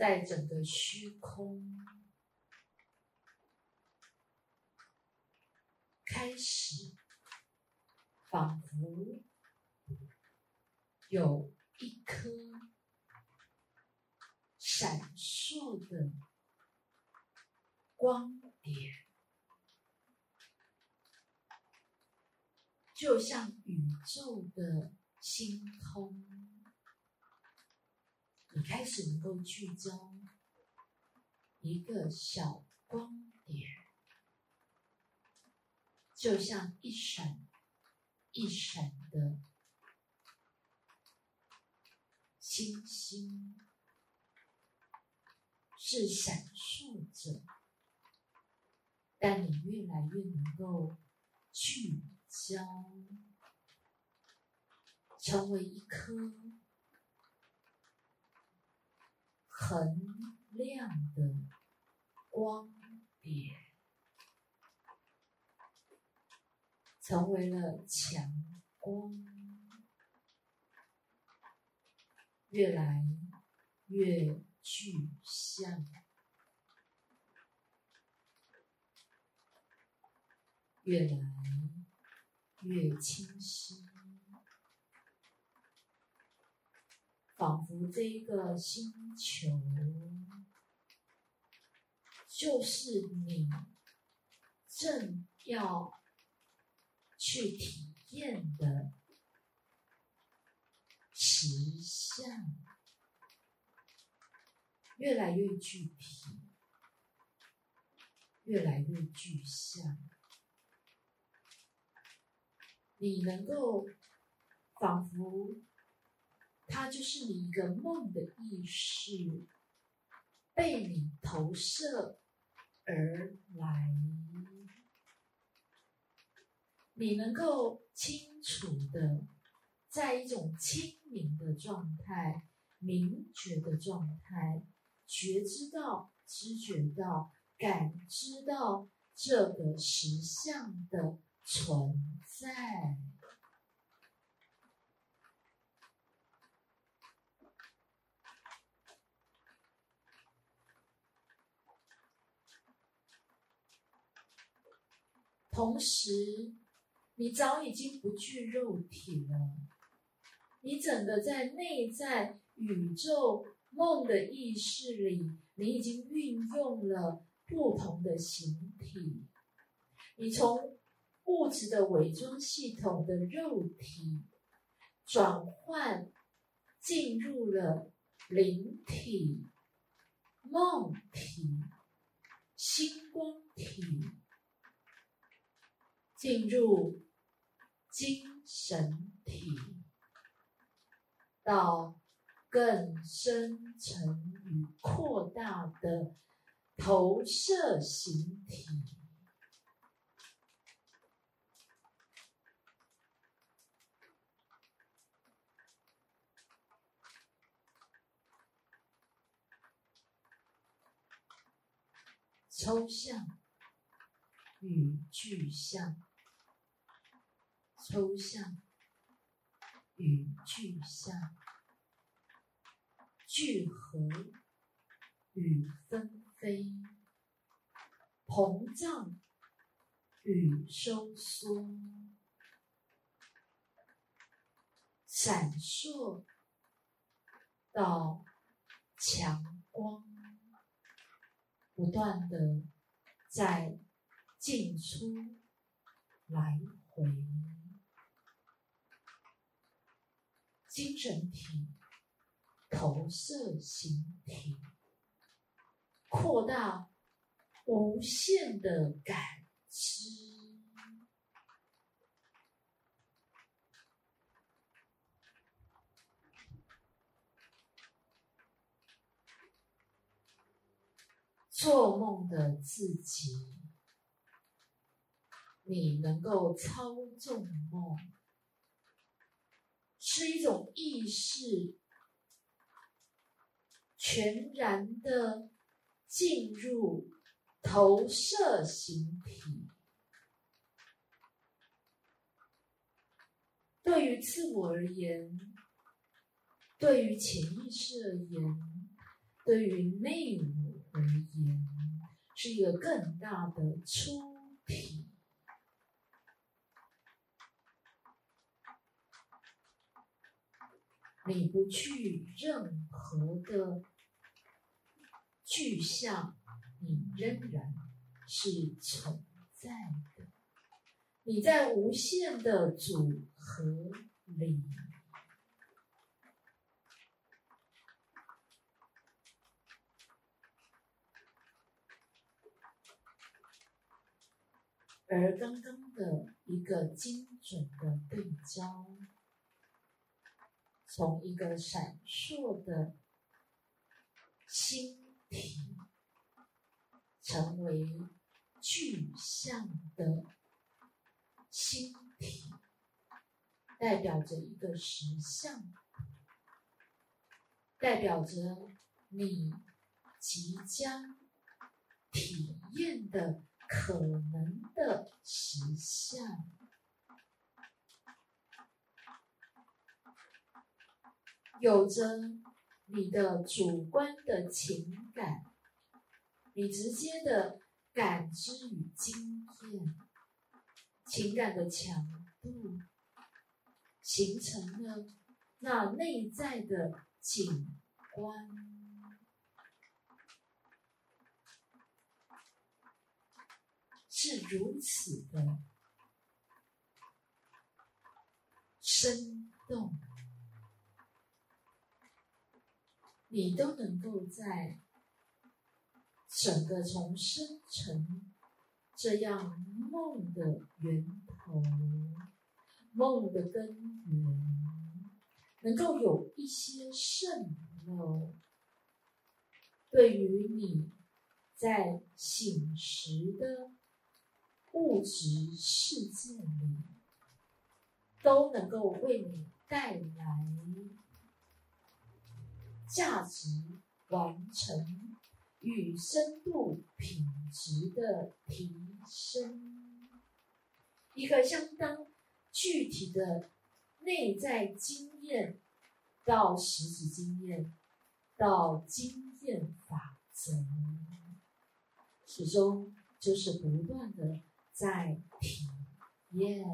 在整个虚空开始，仿佛有一颗闪烁的光点，就像宇宙的星空。你开始能够聚焦一个小光点，就像一闪一闪的星星，是闪烁着，但你越来越能够聚焦，成为一颗。很亮的光点，成为了强光，越来越具象，越来越清晰。仿佛这一个星球就是你正要去体验的实相，越来越具体，越来越具象。你能够仿佛。它就是你一个梦的意识，被你投射而来。你能够清楚的，在一种清明的状态、明觉的状态，觉知到、知觉到、感知到这个实相的存在。同时，你早已经不具肉体了，你整个在内在宇宙梦的意识里，你已经运用了不同的形体，你从物质的伪装系统的肉体转换，进入了灵体、梦体、星光体。进入精神体，到更深层与扩大的投射形体，抽象与具象。抽象与具象，聚合与纷飞，膨胀与收缩，闪烁到强光，不断的在进出来回。精神体、投射形体，扩大无限的感知，做梦的自己，你能够操纵梦。是一种意识，全然的进入投射形体。对于自我而言，对于潜意识而言，对于内我而言，是一个更大的出体。你不去任何的具象，你仍然是存在的。你在无限的组合里。而刚刚的一个精准的对焦，从一个闪烁的星体，成为具象的星体，代表着一个实相，代表着你即将体验的。可能的实相，有着你的主观的情感，你直接的感知与经验，情感的强度，形成了那内在的景观。是如此的生动，你都能够在整个从生成这样梦的源头、梦的根源，能够有一些渗漏，对于你在醒时的。物质世界里都能够为你带来价值、完成与深度品质的提升，一个相当具体的内在经验到实质经验到经验法则，始终就是不断的。在体验。